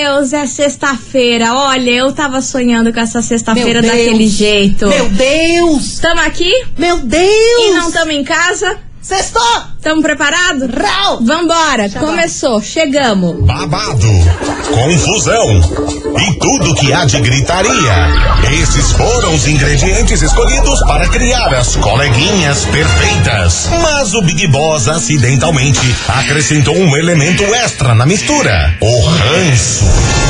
Deus é sexta-feira. Olha, eu tava sonhando com essa sexta-feira daquele jeito. Meu Deus! Tamo aqui Meu Deus! e não tamo em casa? Sextou! Tamo preparado? Rau! Vambora, começou, chegamos. babado, confusão e tudo que há de gritaria. Esses foram os ingredientes escolhidos para criar as coleguinhas perfeitas. Mas o Big Boss acidentalmente acrescentou um elemento extra na mistura: o ranço.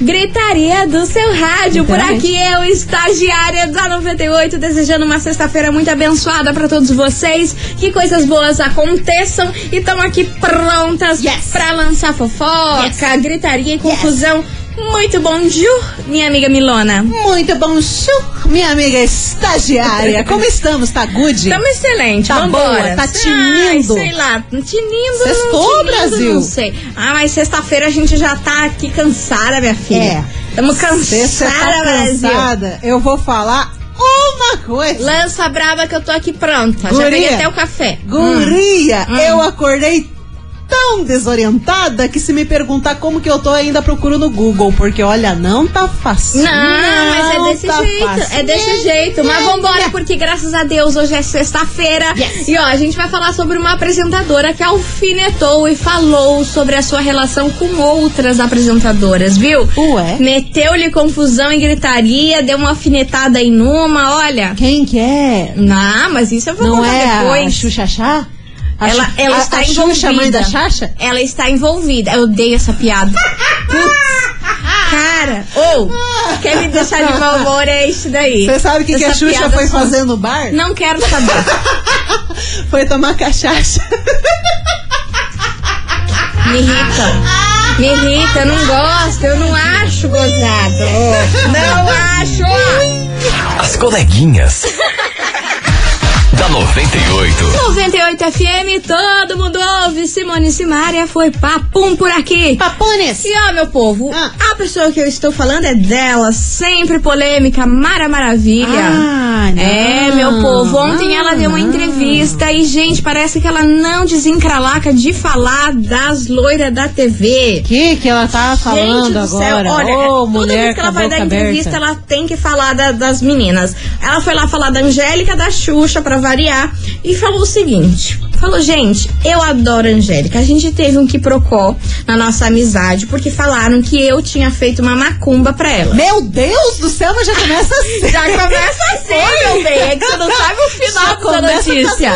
Gritaria do seu rádio. Por aqui eu, estagiária da 98, desejando uma sexta-feira muito abençoada para todos vocês. Que coisas boas aconteçam e estão aqui prontas Yes. para lançar fofoca, gritaria e confusão. Muito bom, Ju, minha amiga Milona. Muito bom, Chu, minha amiga estagiária. Como estamos? Tá good? Tamo excelente, Tá vambora. boa, tá Ai, tinindo. sei lá, tinindo. Sextou, tinindo, Brasil. Não sei. Ah, mas sexta-feira a gente já tá aqui cansada, minha filha. É. Tamo Se cansada, tá Brasil. cansada, eu vou falar uma coisa. Lança brava que eu tô aqui pronta. Já Guria. peguei até o café. Guria, Hum. eu acordei tão desorientada que se me perguntar como que eu tô, ainda procuro no Google, porque olha, não tá fácil. Não, mas é desse tá jeito. fácil. É desse jeito. Mas vambora, né. porque graças a Deus hoje é sexta-feira. Yes. E ó, a gente vai falar sobre uma apresentadora que alfinetou e falou sobre a sua relação com outras apresentadoras, viu? Ué? Meteu-lhe confusão e gritaria, deu uma alfinetada em numa, olha. Quem que é? Não, mas isso eu vou Não contar é a depois. Xuxa Chá? Ela, ela a- está a envolvida. Mãe da Xaxa? Ela está envolvida. Eu odeio essa piada. Putz. Cara, ou, quer me deixar de mau humor é isso daí. Você sabe o que, que a Xuxa foi só- fazer no bar? Não quero saber. Foi tomar cachaça. Me irrita. Me irrita, eu não gosto, eu não acho gozado. Não acho. As coleguinhas. Da 98. 98 FM, todo mundo ouve. Simone Simaria foi papum por aqui. Papones! E ó, meu povo, Ah. a pessoa que eu estou falando é dela, sempre polêmica, Mara Maravilha. Ah, não. É, meu povo, ontem Ah, ela deu uma não. entrevista e, gente, parece que ela não desencralaca de falar das loiras da TV. O que que ela tá falando Gente do céu, agora? olha, Ô, toda mulher vez que ela vai dar entrevista, aberta. ela tem que falar da- das meninas. Ela foi lá falar da Angélica, da Xuxa, pra variar, e falou o seguinte. Falou, gente, eu adoro a Angélica. A gente teve um quiprocó na nossa amizade, porque falaram que eu tinha feito uma macumba pra ela. Meu Deus do céu, mas já começa assim. Já começa assim, meu bem. É que você não sabe o final começa notícia.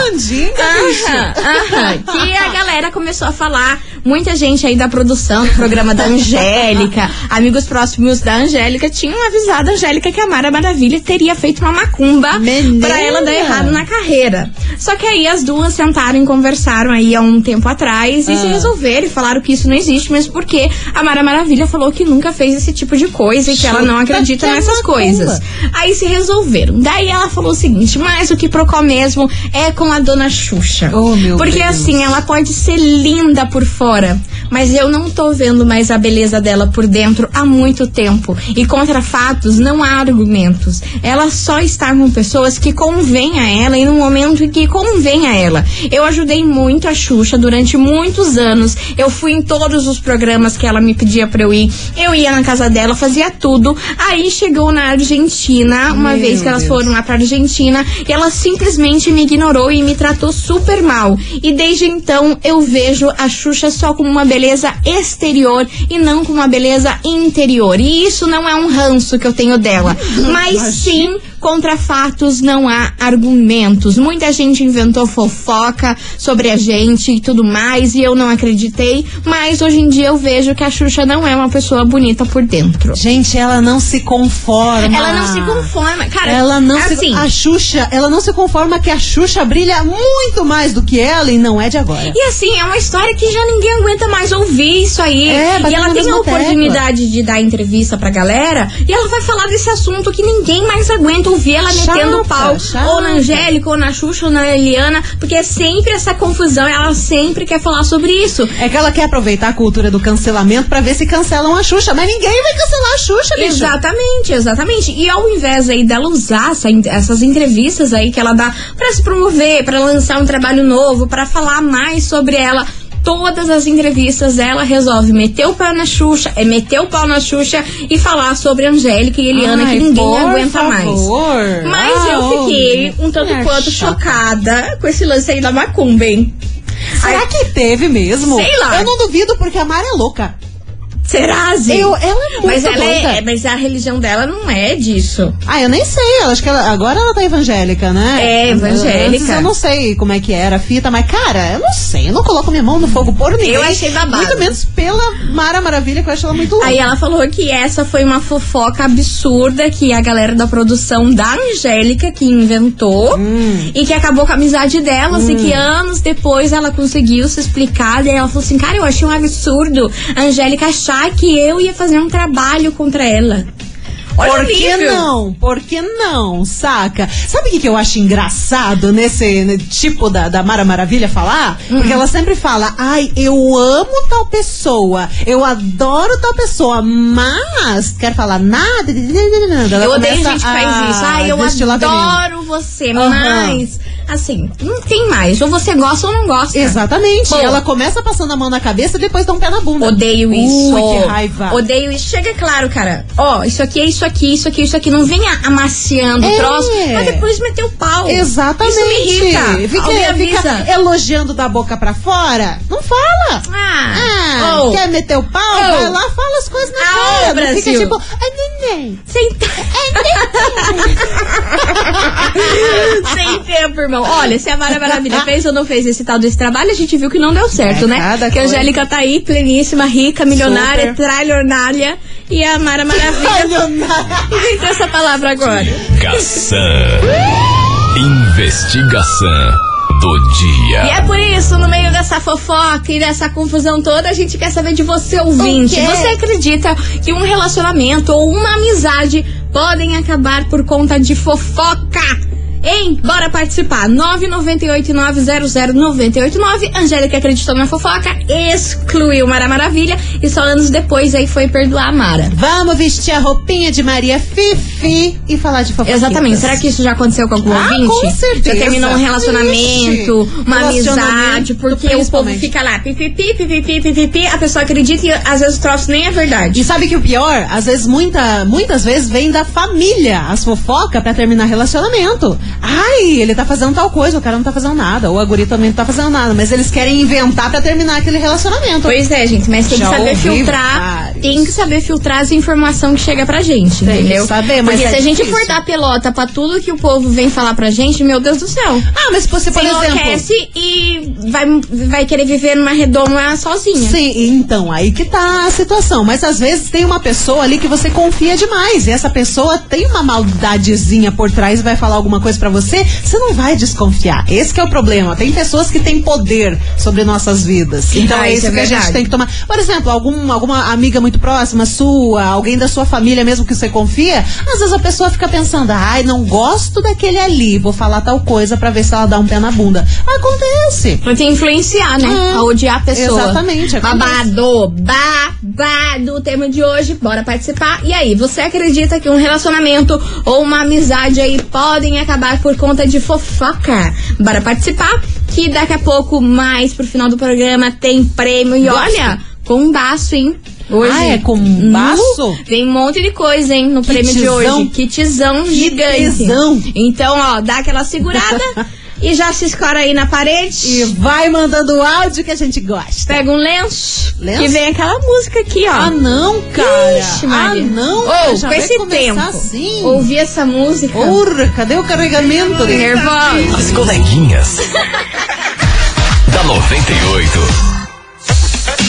Aham, aham. Que a galera começou a falar, muita gente aí da produção do programa da Angélica, amigos próximos da Angélica, tinham avisado a Angélica que a Mara Maravilha teria feito uma macumba Menina. pra ela dar errado na carreira. Só que aí as duas sentaram e conversaram aí há um tempo atrás e se Ah. resolveram e falaram que isso não existe, mas porque a Mara Maravilha falou que nunca fez esse tipo de coisa e que ela não Chuta acredita é nessas macumba. coisas. Aí se resolveram. Daí ela falou o seguinte: mas o que procó mesmo é com a dona Xuxa. Oh, meu Porque Deus. assim, ela pode ser linda por fora, mas eu não tô vendo mais a beleza dela por dentro há muito tempo. E contra fatos não há argumentos. Ela só está com pessoas que convém a ela e no momento em que convém a ela. Eu ajudei muito a Xuxa durante muitos anos. Eu fui em todos os programas que ela me pedia pra eu ir. Eu ia na casa dela, fazia tudo. Aí chegou na Argentina, uma Meu vez que elas Deus. foram lá pra Argentina, e ela simplesmente me ignorou e me tratou super mal. E desde então eu vejo a Xuxa só como uma beleza exterior e não como uma beleza interior. E isso não é um ranço que eu tenho dela, mas sim contra fatos não há argumentos. Muita gente inventou fofoca sobre a gente e tudo mais, e eu não acreditei, mas hoje em dia eu vejo que a Xuxa não é uma pessoa bonita por dentro. Gente, ela não se conforma. Ela não se conforma, cara. Ela não assim, se A Xuxa, ela não se conforma que a Xuxa brilha muito mais do que ela e não é de agora. E assim, é uma história que já ninguém aguenta mais ouvir isso aí. É, e ela tem a oportunidade de dar entrevista pra galera e ela vai falar desse assunto que ninguém mais aguenta tu vê ela Chata, metendo pau chata. ou na Angélica, ou na Xuxa, ou na Eliana, porque é sempre essa confusão, ela sempre quer falar sobre isso. É que ela quer aproveitar a cultura do cancelamento pra ver se cancelam a Xuxa, mas ninguém vai cancelar a Xuxa, bicho. Exatamente, exatamente. E ao invés aí dela usar essa essas entrevistas aí que ela dá pra se promover, pra lançar um trabalho novo, pra falar mais sobre ela. Todas as entrevistas ela resolve meter o pau na Xuxa, é meter o pau na Xuxa e falar sobre Angélica e Eliana Ai, que ninguém aguenta mais. favor. Mas Ah, eu fiquei um tanto quanto chata. chocada com esse lance aí da Macumba, hein? Será Ai, que teve mesmo? Sei lá. Eu não duvido porque a Mara é louca. Será? Eu, ela é muito mas, ela doida. é, mas a religião dela não é disso. Ah, eu nem sei. Eu acho que ela- agora ela tá evangélica, né? É, evangélica. Antes eu não sei como é que era a fita, mas, cara, eu não sei. Eu não coloco minha mão no fogo por ninguém. Eu achei babado. Muito menos pela Mara Maravilha, que eu acho ela muito louca. Aí ela falou que essa foi uma fofoca absurda que a galera da produção da Angélica que inventou Hum. e que acabou com a amizade delas e que anos depois ela conseguiu se explicar. Daí ela falou assim: Cara, eu achei um absurdo a Angélica achar que eu ia fazer um trabalho contra ela. Olha Por que nível. não? Por que não? Saca? Sabe o que, que eu acho engraçado nesse né, tipo da, da Mara Maravilha falar? Hum. Porque ela sempre fala, ai, eu amo tal pessoa, eu adoro tal pessoa, mas quer falar nada. Ela Eu odeio começa gente que a faz isso. Ai, eu adoro você, Aham. mas assim, não tem mais. Ou você gosta ou não gosta. Exatamente. Bom. ela começa passando a mão na cabeça e depois dá um pé na bunda. Odeio isso. Ui, que raiva. Odeio isso. Chega claro, cara. Ó, isso aqui é isso aqui, isso aqui, isso aqui. Não venha amaciando o É. troço pra depois meter o pau. Exatamente. Isso me irrita. Fica, Alguém avisa. fica elogiando da boca pra fora. Não fala. Ah, Ah, oh, quer meter o pau? Oh. Vai lá, fala as coisas na Ah, cara. ô, Não Brasil. fica tipo, ai, neném. sem tempo. sem tempo, irmão. Olha, se a Mara Maravilha fez ou não fez esse tal desse trabalho, a gente viu que não deu certo, É, né? Que a. Angélica tá aí, pleníssima, rica, milionária, Super. trilionária. E a Mara Maravilha inventou essa palavra agora. Caçã. Investigação do dia. E é por isso, no meio dessa fofoca e dessa confusão toda, a gente quer saber de você, ouvinte. Você acredita que um relacionamento ou uma amizade podem acabar por conta de fofoca? Hein? Bora participar. 998-900-989. Angélica acreditou na fofoca, excluiu Mara Maravilha e só anos depois aí foi perdoar a Mara. Vamos vestir a roupinha de Maria Fifi e falar de fofoquinhas. Exatamente. Será que isso já aconteceu com algum Ah, ouvinte? com certeza. Já terminou um relacionamento, Ixi, uma relacionamento, amizade, porque o povo fica lá, pipipi, pipipi, pipipi, a pessoa acredita e às vezes o troço nem é verdade. E sabe que o pior? Às vezes, muita, muitas vezes, vem da família as fofocas pra terminar relacionamento. Ai, ele tá fazendo tal coisa, o cara não tá fazendo nada. Ou a guria também não tá fazendo nada. Mas eles querem inventar pra terminar aquele relacionamento. Pois é, gente, mas tem que Já saber ouvi filtrar. vários. Tem que saber filtrar as informações que chega pra gente, Tem que entendeu? saber, mas Porque é se a gente difícil. for dar pelota pra tudo que o povo vem falar pra gente, meu Deus do céu. Ah, mas você, por Você exemplo... enlouquece e vai, vai querer viver numa redoma sozinha. Sim, então, aí que tá a situação. Mas às vezes tem uma pessoa ali que você confia demais. E essa pessoa tem uma maldadezinha por trás e vai falar alguma coisa pra você, você não vai desconfiar. Esse que é o problema. Tem pessoas que têm poder sobre nossas vidas. Então Ah, é isso é que a gente verdade. tem que tomar. Por exemplo, algum, alguma amiga muito próxima sua, alguém da sua família mesmo que você confia, às vezes a pessoa fica pensando, ai, não gosto daquele ali, vou falar tal coisa pra ver se ela dá um pé na bunda. Acontece. Pra te influenciar, né? Hum, a odiar a pessoa. exatamente, acontece. Babado, babado. O tema de hoje, bora participar. E aí, você acredita que um relacionamento ou uma amizade aí podem acabar por conta de fofoca? Bora participar, que daqui a pouco, mais pro final do programa, tem prêmio. E olha, com um baço, hein? Hoje. Ah, é com baço? Vem um monte de coisa, hein, no prêmio de hoje. Kitzão gigante. tesão. Então, ó, dá aquela segurada e já se escora aí na parede. E vai mandando o áudio que a gente gosta. Pega um lenço, Lenço? que vem aquela música aqui, ó. Ah, não, cara. Ixi, ah, não. Ô, já com esse tempo, assim. ouvir essa música. Porra, cadê o carregamento? Nervosa. As coleguinhas. da 98.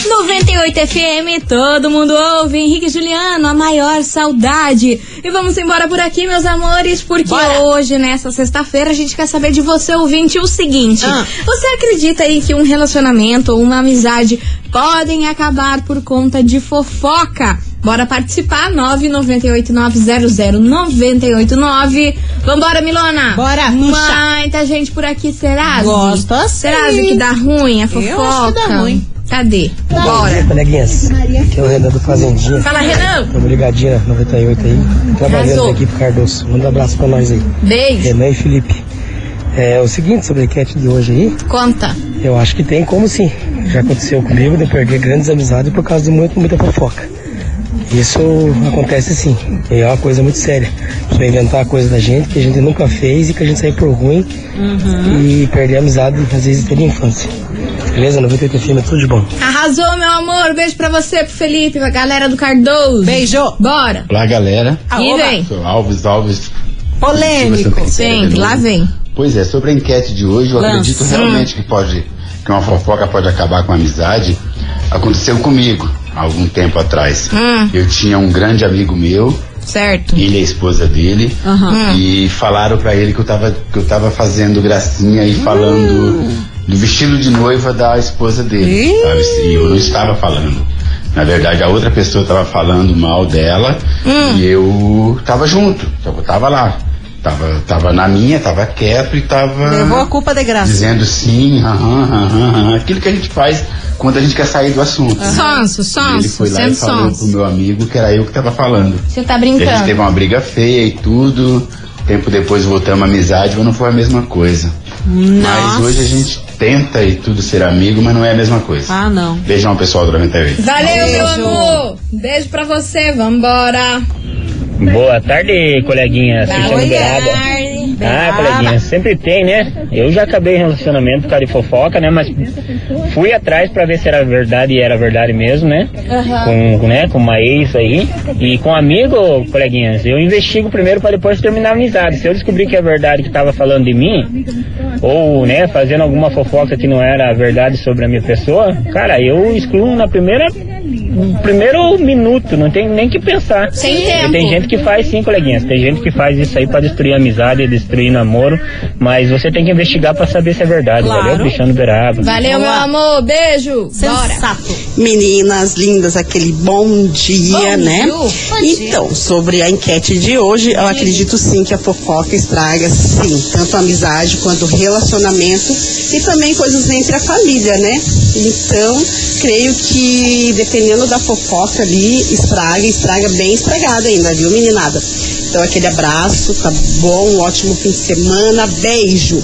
98 FM, todo mundo ouve. Henrique e Juliano, a maior saudade. E vamos embora por aqui, meus amores, porque Bora. hoje, nessa sexta-feira, a gente quer saber de você, ouvinte, o seguinte: Ah. Você acredita aí que um relacionamento ou uma amizade podem acabar por conta de fofoca? Bora participar, 998900989. Vambora, Milona. Bora. Muita gente por aqui, será? Gosto assim. Será que dá ruim a fofoca? Eu acho que dá ruim. Cadê? Bora. Coleguinhas, aqui é o Renan do Fazendinha. Fala, Renan. Tamo ligadinha 98 aí, trabalhando aqui pro Cardoso. Manda um abraço pra nós aí. Beijo. Renan e Felipe. É o seguinte sobre a enquete de hoje aí, Conta. eu acho que tem como sim. Já aconteceu comigo de perder grandes amizades por causa de muito, muita fofoca. Isso acontece sim. E é uma coisa muito séria. Você inventar coisa da gente que a gente nunca fez e que a gente sai por ruim e perder a amizade, às vezes, desde a infância. Beleza? 98 FM, tudo de bom. Arrasou, meu amor. Beijo pra você, pro Felipe, pra galera do Cardoso. Beijo. Bora. Olá, galera. E vem. Alves Alves. Polêmico. Sim, lá vem. Pois é, sobre a enquete de hoje, eu Lança. acredito realmente que pode, que uma fofoca pode acabar com a amizade. Aconteceu comigo há algum tempo atrás. Hum. Eu tinha um grande amigo meu, Certo. ele e a esposa dele, e falaram pra ele que eu tava, que eu tava fazendo gracinha e falando do vestido de noiva da esposa dele. E eu não estava falando. Na verdade, a outra pessoa estava falando mal dela e eu tava junto, eu tava lá. Tava, tava na minha, tava quieto e tava Levou a culpa de graça. dizendo sim, aham, aham, aham, aquilo que a gente faz quando a gente quer sair do assunto. Sonso, E ele sonso, foi lá e sendo falou pro sonso. meu amigo que era eu que tava falando. Você tá E a gente teve brincando. uma briga feia e tudo. Tempo depois voltamos à amizade, mas não foi a mesma coisa. Mas hoje a gente tenta e tudo ser amigo, mas não é a mesma coisa. Ah, não. Beijão, pessoal do 98. Valeu, meu Beijo. amor. Beijo pra você. Vambora. Boa tarde, coleguinha. Assistendo Oi, Ah, coleguinha, sempre tem, né? Eu já acabei em relacionamento por causa de fofoca, né? Mas fui atrás pra ver se era verdade e era verdade mesmo, né? Com, né? com uma ex aí. E com um amigo, coleguinhas, eu investigo primeiro pra depois terminar a amizade. Se eu descobrir que é verdade que tava falando de mim, ou, né, fazendo alguma fofoca que não era verdade sobre a minha pessoa, cara, eu excluo na primeira. No primeiro minuto, não tem nem que pensar. Sem tempo. Tem gente que faz sim, coleguinhas. Tem gente que faz isso aí pra destruir amizade, destruir namoro. Mas você tem que investigar pra saber se é verdade. Claro. Valeu, bichando beraba. Valeu, meu amor. Beijo. Bora. Sensato. Meninas lindas, aquele bom dia, Bom né? dia. Bom dia. Então, sobre a enquete de hoje, eu acredito sim que a fofoca estraga, sim, tanto a amizade quanto relacionamento e também coisas entre a família, né? Então, creio que dependendo da fofoca ali, estraga, estraga bem estragada ainda, viu, meninada? Então, aquele abraço, tá bom? Um ótimo fim de semana, beijo!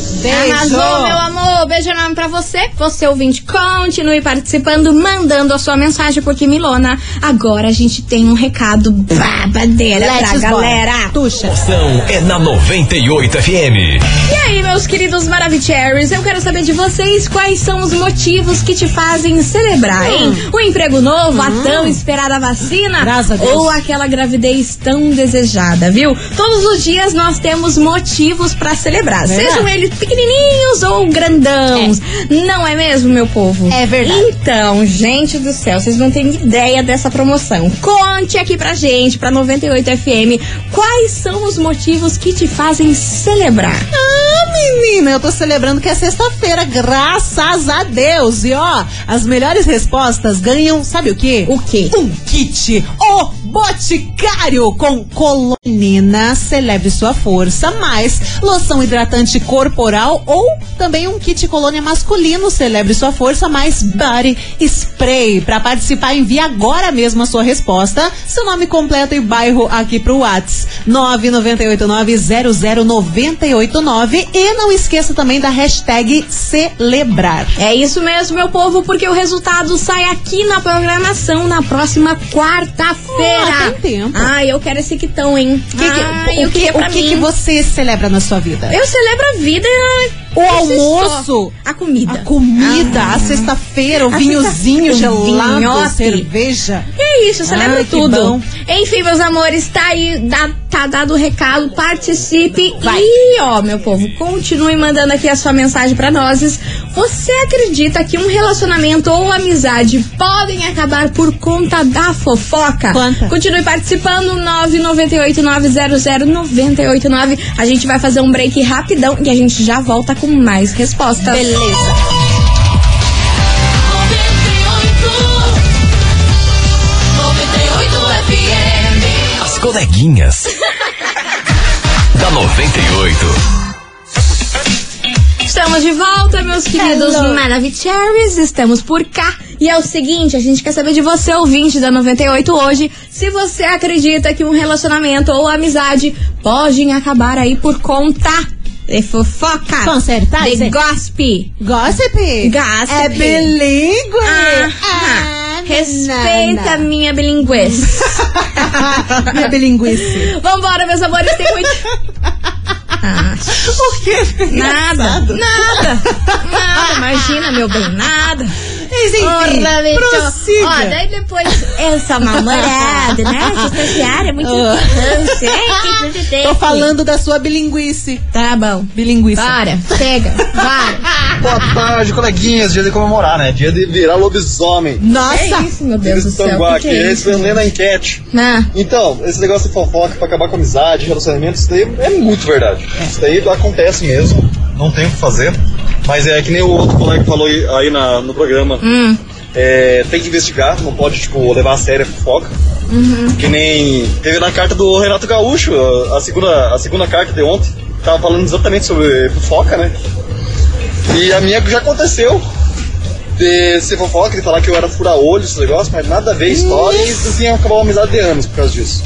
Arrasou, meu amor. Beijo enorme pra você. Você ouvinte, continue participando, mandando a sua mensagem, porque Milona, agora a gente tem um recado babadeira pra Let's galera. Tuxa. Moção é na 98 FM. E aí, meus queridos Maravicheries, eu quero saber de vocês quais são os motivos que te fazem celebrar, hein? O emprego novo, a tão esperada vacina Graças a Deus. ou aquela gravidez tão desejada, viu? Todos os dias nós temos motivos pra celebrar, Verdade. sejam eles pequenininhos ou grandãos. Não é mesmo, meu povo? É verdade. Então, gente do céu, vocês não têm ideia dessa promoção. Conte aqui pra gente, pra 98 FM, quais são os motivos que te fazem celebrar. Ah, menina, eu tô celebrando que é sexta-feira, graças a Deus. E ó, as melhores respostas ganham, sabe o quê? O quê? Um kit, o Boticário, com colonina, celebre sua força, mais loção hidratante corporal ou também um kit colônia masculino, celebre sua força, mais body spray. Pra participar, envie agora mesmo a sua resposta, seu nome completo e bairro aqui pro Whats 998900989 e não esqueça também da hashtag celebrar. É isso mesmo, meu povo, porque o resultado sai aqui na programação na próxima quarta-feira. Ah, tem tempo. Ah, eu quero esse quitão, hein? Que que- ah, o que, pra o que, que você celebra na sua vida? Eu celebro a vida. O almoço. A comida. A comida, Ah. a sexta-feira, o A vinhozinho sexta- gelado, vinhote. cerveja. É isso, Ai, que tudo. bom. Enfim, meus amores, tá aí, dá- tá dado o recado, participe. E, ó, meu povo, continue mandando aqui a sua mensagem pra nós. Você acredita que um relacionamento ou amizade podem acabar por conta da fofoca? Conta. Continue participando, 998-900-989. A gente vai fazer um break rapidão e a gente já volta com mais respostas. Beleza. coleguinhas. da 98. Estamos de volta, meus queridos Maravicheries. Estamos por cá. E é o seguinte, a gente quer saber de você, ouvinte da 98 hoje, se você acredita que um relacionamento ou amizade podem acabar aí por conta de fofoca, Com certeza. de gossip. Gossip? Gossip. É bilíngue? Aham. Ah, Respeita a minha bilinguês. Minha bilinguice. Vambora, meus amores, tem muito. Ah, O quê? nada, nada, nada, imagina, meu bem, nada. Mas enfim, bicho. prossiga. Ó, daí depois, eu sou namorada, né? Estagiária é muito importante. é, que tudo tem. Tô falando da sua bilinguice. Tá bom. Bilinguice. Bora, chega, vai. Boa tarde, coleguinhas. Dia de comemorar, né? Dia de virar lobisomem. Nossa! É isso, meu Deus do céu. Que aqui, que é isso? respondendo a enquete. Ah, Então, esse negócio de fofoca pra acabar com amizade, relacionamento, isso daí é muito verdade. Isso daí acontece mesmo, não tem o que fazer. Mas é que nem o outro colega falou aí na, no programa. hum, É, tem que investigar, não pode, tipo, levar a sério a fofoca. Uhum. Que nem teve na carta do Renato Gaúcho, a segunda, a segunda carta de ontem, tava falando exatamente sobre fofoca, né? E a minha já aconteceu de ser fofoca, de falar que eu era fura-olho, esse negócio, mas nada a ver história e assim acabou uma amizade de anos por causa disso.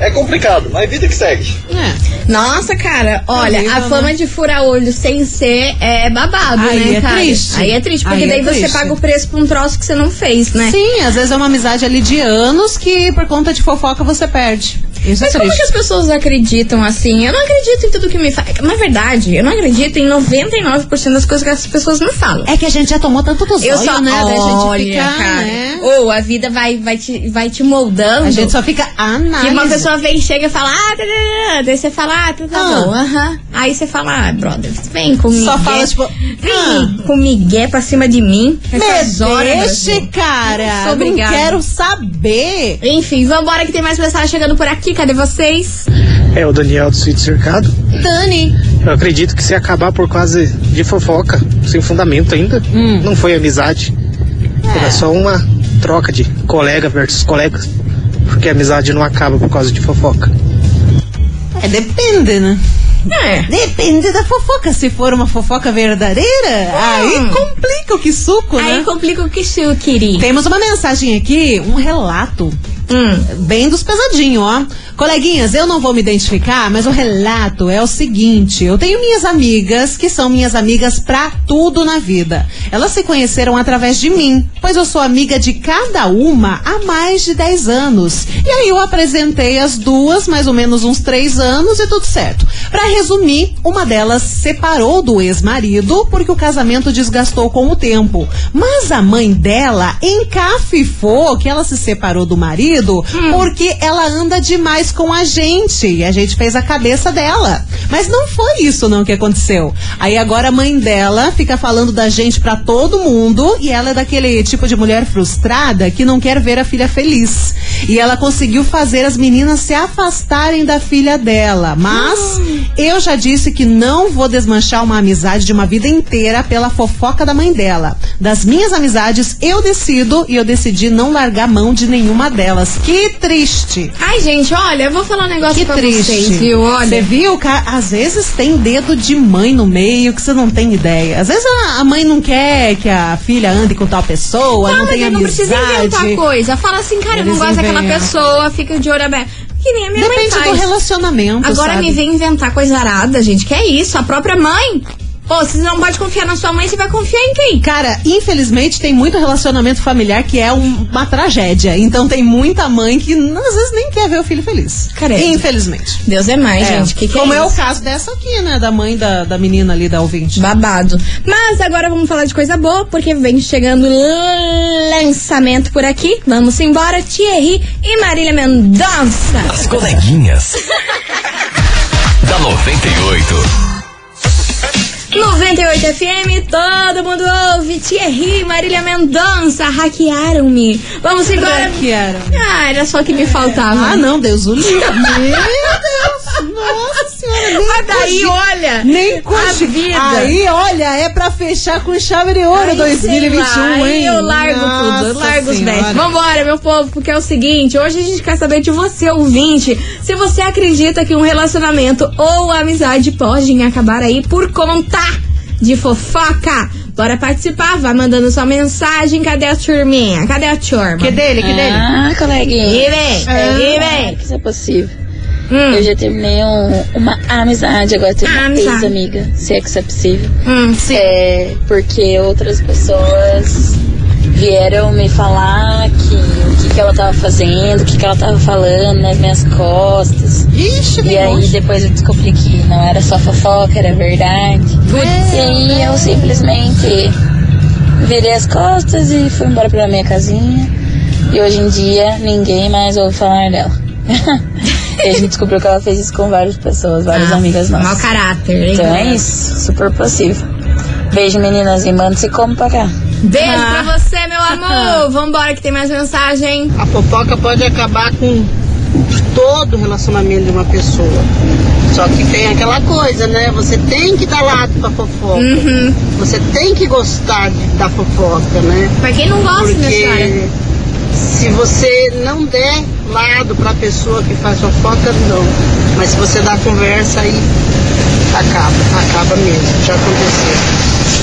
É complicado, mas vida que segue. É. Nossa, cara, olha, a fama né? de fura-olho sem ser é babado, Aí né, é cara? triste. Aí é triste, porque Aí é daí você triste. paga o preço pra um troço que você não fez, né? Sim, às vezes é uma amizade ali de anos que por conta de fofoca você perde. Isso Mas é como que as pessoas acreditam assim? Eu não acredito em tudo que me fala. Na verdade, eu não acredito em 99% das coisas que as pessoas me falam. É que a gente já tomou tanto do eu zóio, só, né? Gente olha, ficar, cara. né? Ou a vida vai, vai, te, vai te moldando. A gente só fica análise. Que uma pessoa vem, chega e fala, ah, tá, tá, tá, daí você fala, ah, tá, tá Ah. bom, aham. Aí você fala, ah, brother, vem comigo. Só fala, tipo, Vem ah. com migué pra cima de mim. Me essas horas, deixe, cara. Sou Não obrigada. quero saber. Enfim, vambora que tem mais mensagem chegando por aqui. Cadê vocês? É o Daniel do Sítio Cercado. Dani. Eu acredito que se acabar por causa de fofoca, sem fundamento ainda, Hum. não foi amizade. Era só uma troca de colega versus colegas. Porque a amizade não acaba por causa de fofoca. É, depende, né? É. Depende da fofoca. Se for uma fofoca verdadeira, aí complica o que suco, né? Aí complica o que eu queria. Temos uma mensagem aqui, um relato. Hum. Bem dos pesadinhos, ó. Coleguinhas, eu não vou me identificar, mas o relato é o seguinte: eu tenho minhas amigas que são minhas amigas pra tudo na vida. Elas se conheceram através de mim, pois eu sou amiga de cada uma há mais de 10 anos. E aí eu apresentei as duas, mais ou menos uns 3 anos, e tudo certo. Pra resumir, uma delas separou do ex-marido porque o casamento desgastou com o tempo. Mas a mãe dela encafifou que ela se separou do marido porque ela anda demais com a gente. E a gente fez a cabeça dela. Mas não foi isso não que aconteceu. Aí agora a mãe dela fica falando da gente pra todo mundo e ela é daquele tipo de mulher frustrada que não quer ver a filha feliz. E ela conseguiu fazer as meninas se afastarem da filha dela. Mas eu já disse que não vou desmanchar uma amizade de uma vida inteira pela fofoca da mãe dela. Das minhas amizades, eu decido e eu decidi não largar mão de nenhuma delas. Que triste. Ai, gente, olha, eu vou falar um negócio Que pra triste. vocês, viu? Você Olha. viu, cara? Às vezes tem dedo de mãe no meio que você não tem ideia. Às vezes a, mãe não quer que a filha ande com tal pessoa, não, Não, mas tem eu não precisa inventar amizade. coisa. Fala assim, cara, eu não Eles gosto daquela pessoa, fica de olho aberto. Que nem a minha Depende mãe do faz. relacionamento. Agora sabe? me vem inventar coisa arada, gente. Que é isso? A própria mãe. Pô, você não pode confiar na sua mãe, você vai confiar em quem? Cara, infelizmente tem muito relacionamento familiar que é um- uma tragédia. Então tem muita mãe que às vezes nem quer ver o filho feliz. Credo. Infelizmente. Deus é mais, É, gente. Que que Como é, é, o caso dessa aqui, né? Da mãe da, da menina ali, da ouvinte. Babado. Mas agora vamos falar de coisa boa, porque vem chegando lançamento por aqui. Vamos embora, Thierry e Marília Mendonça. As coleguinhas. da 98. 98 FM, todo mundo ouve. Thierry, Marília Mendonça, hackearam-me. Vamos embora. Hackearam. Ah, era só o que me faltava. Ah, não, Deus o livre. Meu Deus, nossa senhora. nem Mas daí, cogi- olha, Nem vida. Aí, olha, é pra fechar com chave de ouro Ai, 2021, sei lá, hein? aí eu largo Nossa tudo, eu largo os Senhora. bestos. Vambora, meu povo, porque é o seguinte, hoje a gente quer saber de você, ouvinte, se você acredita que um relacionamento ou amizade podem acabar aí por conta de fofoca. Bora participar, vai mandando sua mensagem, cadê a turminha? Cadê a turma? Que dele, que dele? Ah, coleguinha. E vem, e vem. que isso é possível. Hum. Eu já terminei um- uma amizade, agora tenho uma ex-amiga, se é que isso é possível. Hum, sim. É, porque outras pessoas vieram me falar que o que, que ela tava fazendo, o que, que ela tava falando nas minhas costas. Ixi, E aí depois eu descobri que não era só fofoca, era verdade. E aí eu simplesmente virei as costas e fui embora pra minha casinha. E hoje em dia ninguém mais ouve falar dela. e a gente descobriu que ela fez isso com várias pessoas, várias Ah, amigas nossas. Mau caráter, hein? Então é isso, super possível. Beijo meninas e manda-se como pra cá. Beijo Ah. pra você, meu amor. Vambora que tem mais mensagem. A fofoca pode acabar com todo o relacionamento de uma pessoa. Só que tem aquela coisa, né? Você tem que dar lado pra fofoca. Você tem que gostar de- da fofoca, né? Pra quem não gosta, senhora. Porque se você não der lado pra pessoa que faz fofoca, não. Mas se você dá conversa, aí acaba, acaba mesmo. Já aconteceu.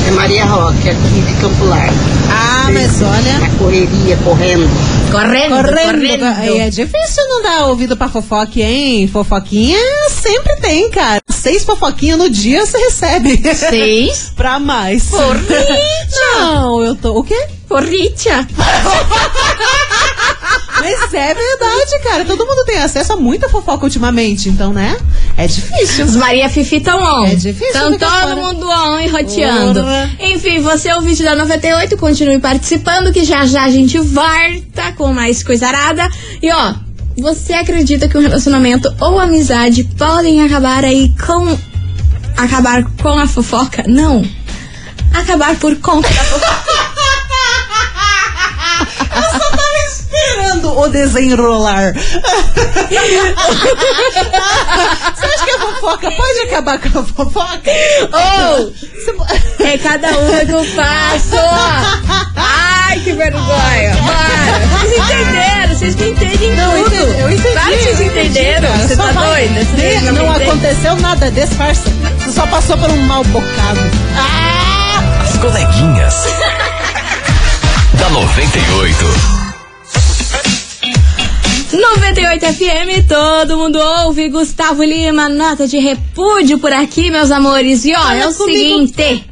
É Maria Roque, é de Campo Largo. Ah, mas olha. Na correria, correndo. Correndo, Correndo. correndo. É difícil não dar ouvido pra fofoca, hein? Fofoquinha sempre tem, cara. Seis fofoquinhas no dia você recebe. Seis? pra mais. Porricha! Não, eu tô. O quê? Porricha! Mas é verdade, cara. Todo mundo tem acesso a muita fofoca ultimamente, então, né? É difícil. Os Maria Fifi tão on. É difícil Tão todo fora. mundo on e roteando. Enfim, você é o vídeo da 98, continue participando que já já a gente volta com mais coisa arada. E ó, você acredita que um relacionamento ou amizade podem acabar aí com. Acabar com a fofoca? Não. Acabar por conta da fofoca. Eu só tava esperando o desenrolar. Você acha que a fofoca pode acabar com a fofoca? Ou po- é cada um com o passo. Ai, que vergonha. Vocês entenderam, vocês me entendem Não, tudo. entendi, eu entendi. Claro que vocês entendi, entenderam. Você tá vai- doida? Você não não aconteceu nada, disfarça. Você só passou por um mal bocado. Ah! As coleguinhas. da 98. 98 FM, todo mundo ouve. Gustavo Lima, nota de repúdio por aqui, meus amores. E ó, Fala é o comigo. seguinte.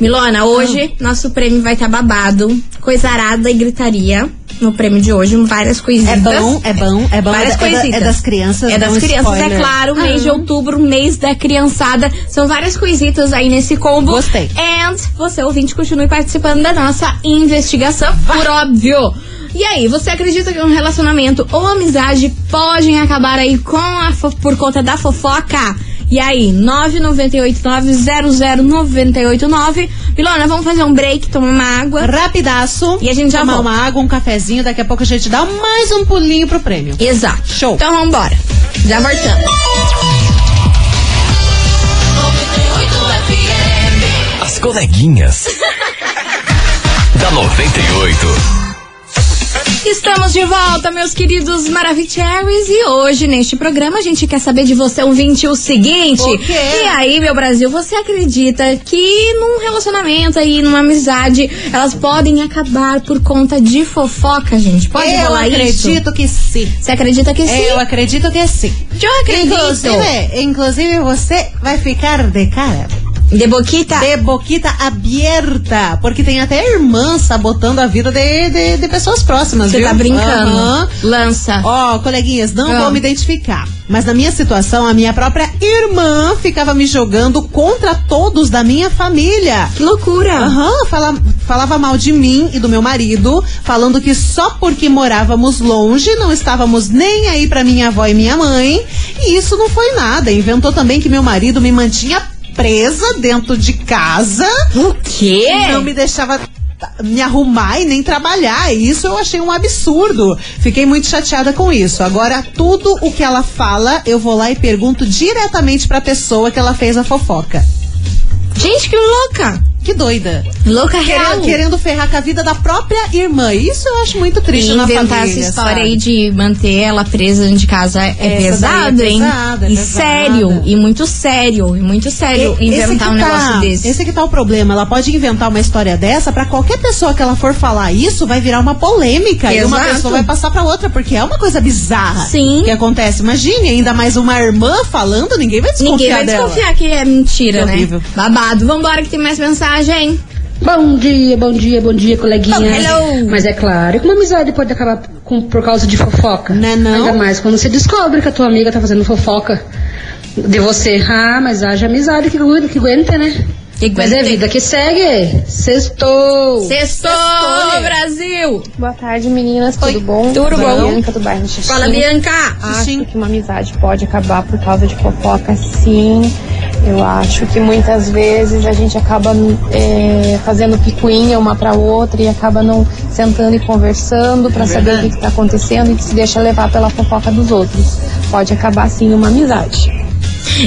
Milona, hoje nosso prêmio vai estar babado, coisa arada e gritaria. No prêmio de hoje, várias coisinhas. É bom, é bom, é bom. Várias é, é da- coisitas. é das crianças. É das um crianças, é spoiler. claro. Mês de Ah. outubro, mês da criançada. São várias coisitas aí nesse combo. Gostei. And você, ouvinte, continue participando da nossa investigação, por óbvio. E aí, você acredita que um relacionamento ou amizade podem acabar aí com a por conta da fofoca? E aí, 998900989. Milona, vamos fazer um break, tomar uma água. Rapidaço. E a gente já Tomar volta. uma água, um cafezinho. Daqui a pouco a gente dá mais um pulinho pro prêmio. Exato. Show. Então vambora. Já voltamos. As coleguinhas. da 98. Estamos de volta, meus queridos Maravicheries. E hoje, neste programa, a gente quer saber de você, ouvinte, o seguinte. E aí, meu Brasil, você acredita que num relacionamento aí, numa amizade, elas podem acabar por conta de fofoca, gente? Pode eu rolar isso? acredito que sim. Você acredita que sim? Eu acredito que sim. Eu acredito. Inclusive, inclusive você vai ficar de cara. De boquita? De boquita aberta. Porque tem até irmã sabotando a vida de, de, de pessoas próximas, Você tá brincando. Aham. Lança. Ó, coleguinhas, não Ah. vou me identificar. Mas na minha situação, a minha própria irmã ficava me jogando contra todos da minha família. Que loucura. Aham, fala- falava mal de mim e do meu marido, falando que só porque morávamos longe, não estávamos nem aí pra minha avó e minha mãe. E isso não foi nada. Inventou também que meu marido me mantinha presa dentro de casa. O quê? Não me deixava me arrumar e nem trabalhar. Isso eu achei um absurdo. Fiquei muito chateada com isso. Agora, tudo o que ela fala, eu vou lá e pergunto diretamente pra pessoa que ela fez a fofoca. Gente, que louca! Que doida. Louca real. Querendo, querendo ferrar com a vida da própria irmã. Isso eu acho muito triste E na inventar família, essa história sabe? aí de manter ela presa dentro de casa é é pesado, hein? pesada, é e pesada. sério, e muito sério, e muito sério E- inventar um tá- negócio desse. Esse que tá o problema. Ela pode inventar uma história dessa pra qualquer pessoa que ela for falar isso, vai virar uma polêmica. E uma Exato. pessoa vai passar pra outra, porque é uma coisa bizarra. Sim. Que acontece. Imagine, ainda mais uma irmã falando, ninguém vai desconfiar Ninguém vai dela. desconfiar que é mentira, Que né? horrível. Babado. Vambora que tem mais mensagem. Bom dia, bom dia, bom dia, coleguinha. Oh, hello. Mas é claro que uma amizade pode acabar com- por causa de fofoca. Né, não? Ainda mais quando você descobre que a tua amiga tá fazendo fofoca de você. Ah, mas haja amizade que, aguenta- que aguenta, né? Que Mas é vida que segue. Sextou. Sextou, Brasil! Boa tarde, meninas. Tudo Oi, bom? tudo bom. Bianca do bairro Xixi. Fala, Bianca! Acho que uma amizade pode acabar por causa de fofoca, sim. Eu acho que muitas vezes a gente acaba é, fazendo picuinha uma pra outra e acaba não sentando e conversando pra saber o que, que tá acontecendo e se deixa levar pela fofoca dos outros. Pode acabar sim uma amizade.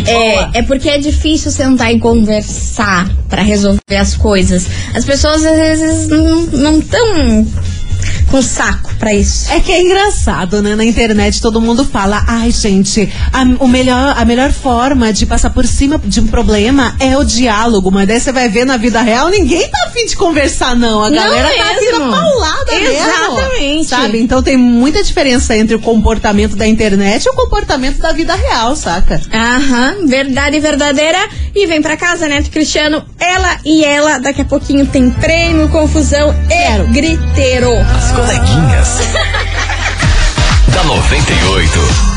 É, é porque é difícil sentar e conversar pra resolver as coisas. As pessoas às vezes não estão com saco pra isso. É que é engraçado, né? Na internet todo mundo fala, ai gente, a, o melhor, a melhor forma de passar por cima de um problema é o diálogo. Mas daí você vai ver na vida real, ninguém tá afim de conversar, não. A Não galera tá afim da mesmo. paulada mesmo. Exatamente. Sabe? Então tem muita diferença entre o comportamento da internet e o comportamento da vida real, saca? Aham, verdade verdadeira. E vem pra casa, Neto Cristiano. Ela e ela, daqui a pouquinho tem prêmio, confusão e griteiro. As coleguinhas. da 98.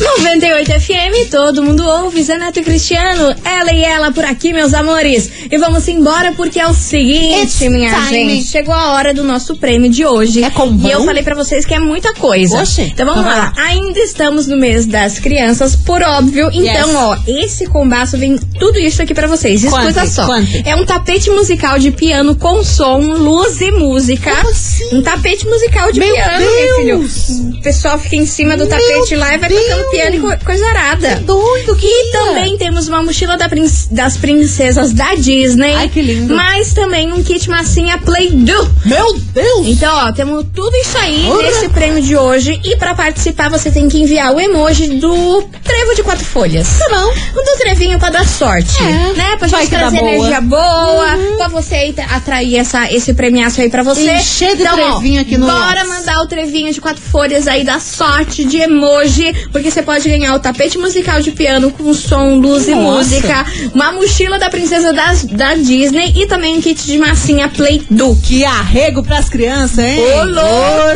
98 FM, todo mundo ouve, Zé Neto Cristiano, ela e ela por aqui, meus amores. E vamos embora porque é o seguinte, It's minha time. gente. Chegou a hora do nosso prêmio de hoje. É combão? E eu falei pra vocês que é muita coisa. Então vamos lá. Ainda estamos no mês das crianças, por óbvio. Então, Yes. ó, esse combaço vem tudo isso aqui pra vocês. Escuta Quante, só. quante. É um tapete musical de piano com som, luz e música. Como assim? Um tapete musical de Meu piano, Deus! meu filho. O pessoal fica em cima do Meu tapete lá e vai tocando Deus! E co- coisa arada. Doido, que E também temos uma mochila da prin- das princesas da Disney. Ai, que lindo. Mas também um kit massinha Play-Doh. Meu Deus! Então, ó, temos tudo isso aí Ora. nesse prêmio de hoje. E pra participar, você tem que enviar o emoji do trevo de quatro folhas. Tá bom. O do trevinho pra dar sorte. É. Né? Pra Vai gente que trazer boa. Uhum. energia boa. Pra você aí atrair essa, esse premiaço aí pra você. Encher de então, ó, trevinho aqui no Bora Whats. mandar o trevinho de quatro folhas aí da sorte de emoji. Porque você pode ganhar o tapete musical de piano com som, luz e Nossa. música. Uma mochila da princesa das, da Disney. E também um kit de massinha Play-Doh. Que arrego pras crianças, hein? Ô, louco!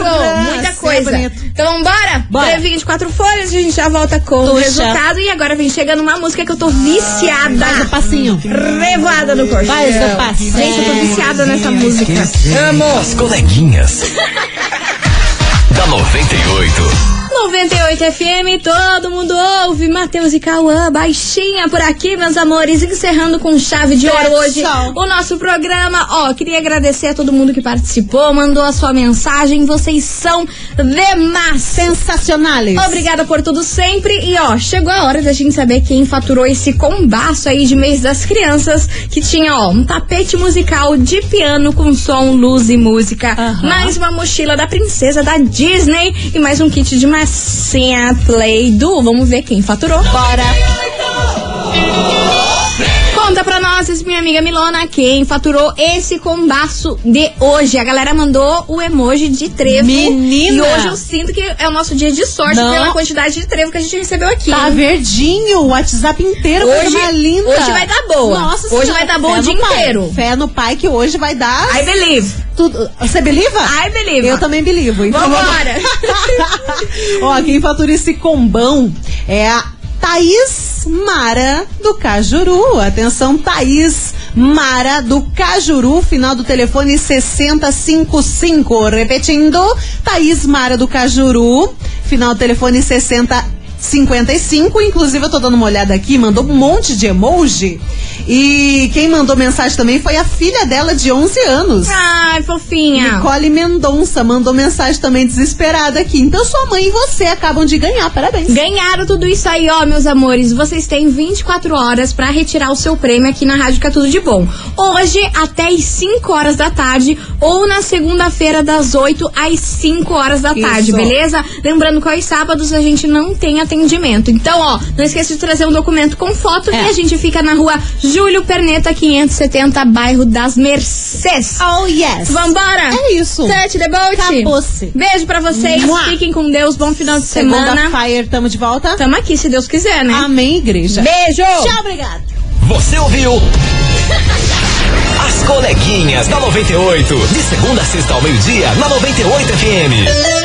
Ora, Muita é coisa. bonito. então vambora? Bora. Trevinho de quatro folhas, a gente já volta com o Tuxa. resultado. E agora vem chegando uma música que eu tô viciada. Faz o passinho. Revoada no corpo. Faz o passinho. Gente, eu tô viciada nessa música. Amo. As coleguinhas. da 98. 98 FM, todo mundo ouve. Matheus e Cauã, baixinha por aqui, meus amores. Encerrando com chave de ouro hoje o nosso programa. Ó, queria agradecer a todo mundo que participou, mandou a sua mensagem. Vocês são demais. Sensacionales. Obrigada por tudo sempre. E ó, chegou a hora da gente saber quem faturou esse combaço aí de mês das crianças, que tinha, ó, um tapete musical de piano com som, luz e música, Aham. mais uma mochila da princesa da Disney e mais um kit de massinha Play do. Vamos ver quem faturou. Bora! Conta pra nós, minha amiga Milona, quem faturou esse combaço de hoje. A galera mandou o emoji de trevo. Menina! E hoje eu sinto que é o nosso dia de sorte Não. pela quantidade de trevo que a gente recebeu aqui. Tá hein? verdinho, o WhatsApp inteiro, coisa Hoje- mais linda. hoje vai dar boa. Nossa Hoje senhora, vai dar boa o dia pai. inteiro. Fé no pai que hoje vai dar I believe. tudo. Você believa? I believe. Eu também believe. Então Vambora. Ó, quem fatura esse combão é a Thaís Mara do Cajuru. Atenção, Thaís Mara do Cajuru, final do telefone 6055. Repetindo, Thaís Mara do Cajuru, final do telefone 60 55. Inclusive, eu tô dando uma olhada aqui, mandou um monte de emoji. E quem mandou mensagem também foi a filha dela de 11 anos. Ai, fofinha. Nicole Mendonça mandou mensagem também desesperada aqui. Então sua mãe e você acabam de ganhar, parabéns. Ganharam tudo isso aí, ó, meus amores. Vocês têm 24 horas pra retirar o seu prêmio aqui na Rádio Fica Tudo de Bom. Hoje, até às 5 horas da tarde, ou na segunda-feira, das 8 às 5 horas da tarde, Isso. beleza? Lembrando que aos sábados a gente não tem atendimento. Então, ó, não esqueça de trazer um documento com foto É. e a gente fica na rua Júlio Perneta, 570, bairro das Mercês. Oh, yes. Vambora? É isso. Sete Debote. Acabou-se. Beijo pra vocês. Mua. Fiquem com Deus. Bom final de semana. Segunda-feira, tamo de volta? Tamo aqui, se Deus quiser, né? Amém, igreja. Beijo! Tchau, obrigada. Você ouviu? As coleguinhas da 98. De segunda a sexta ao meio-dia, na 98 FM.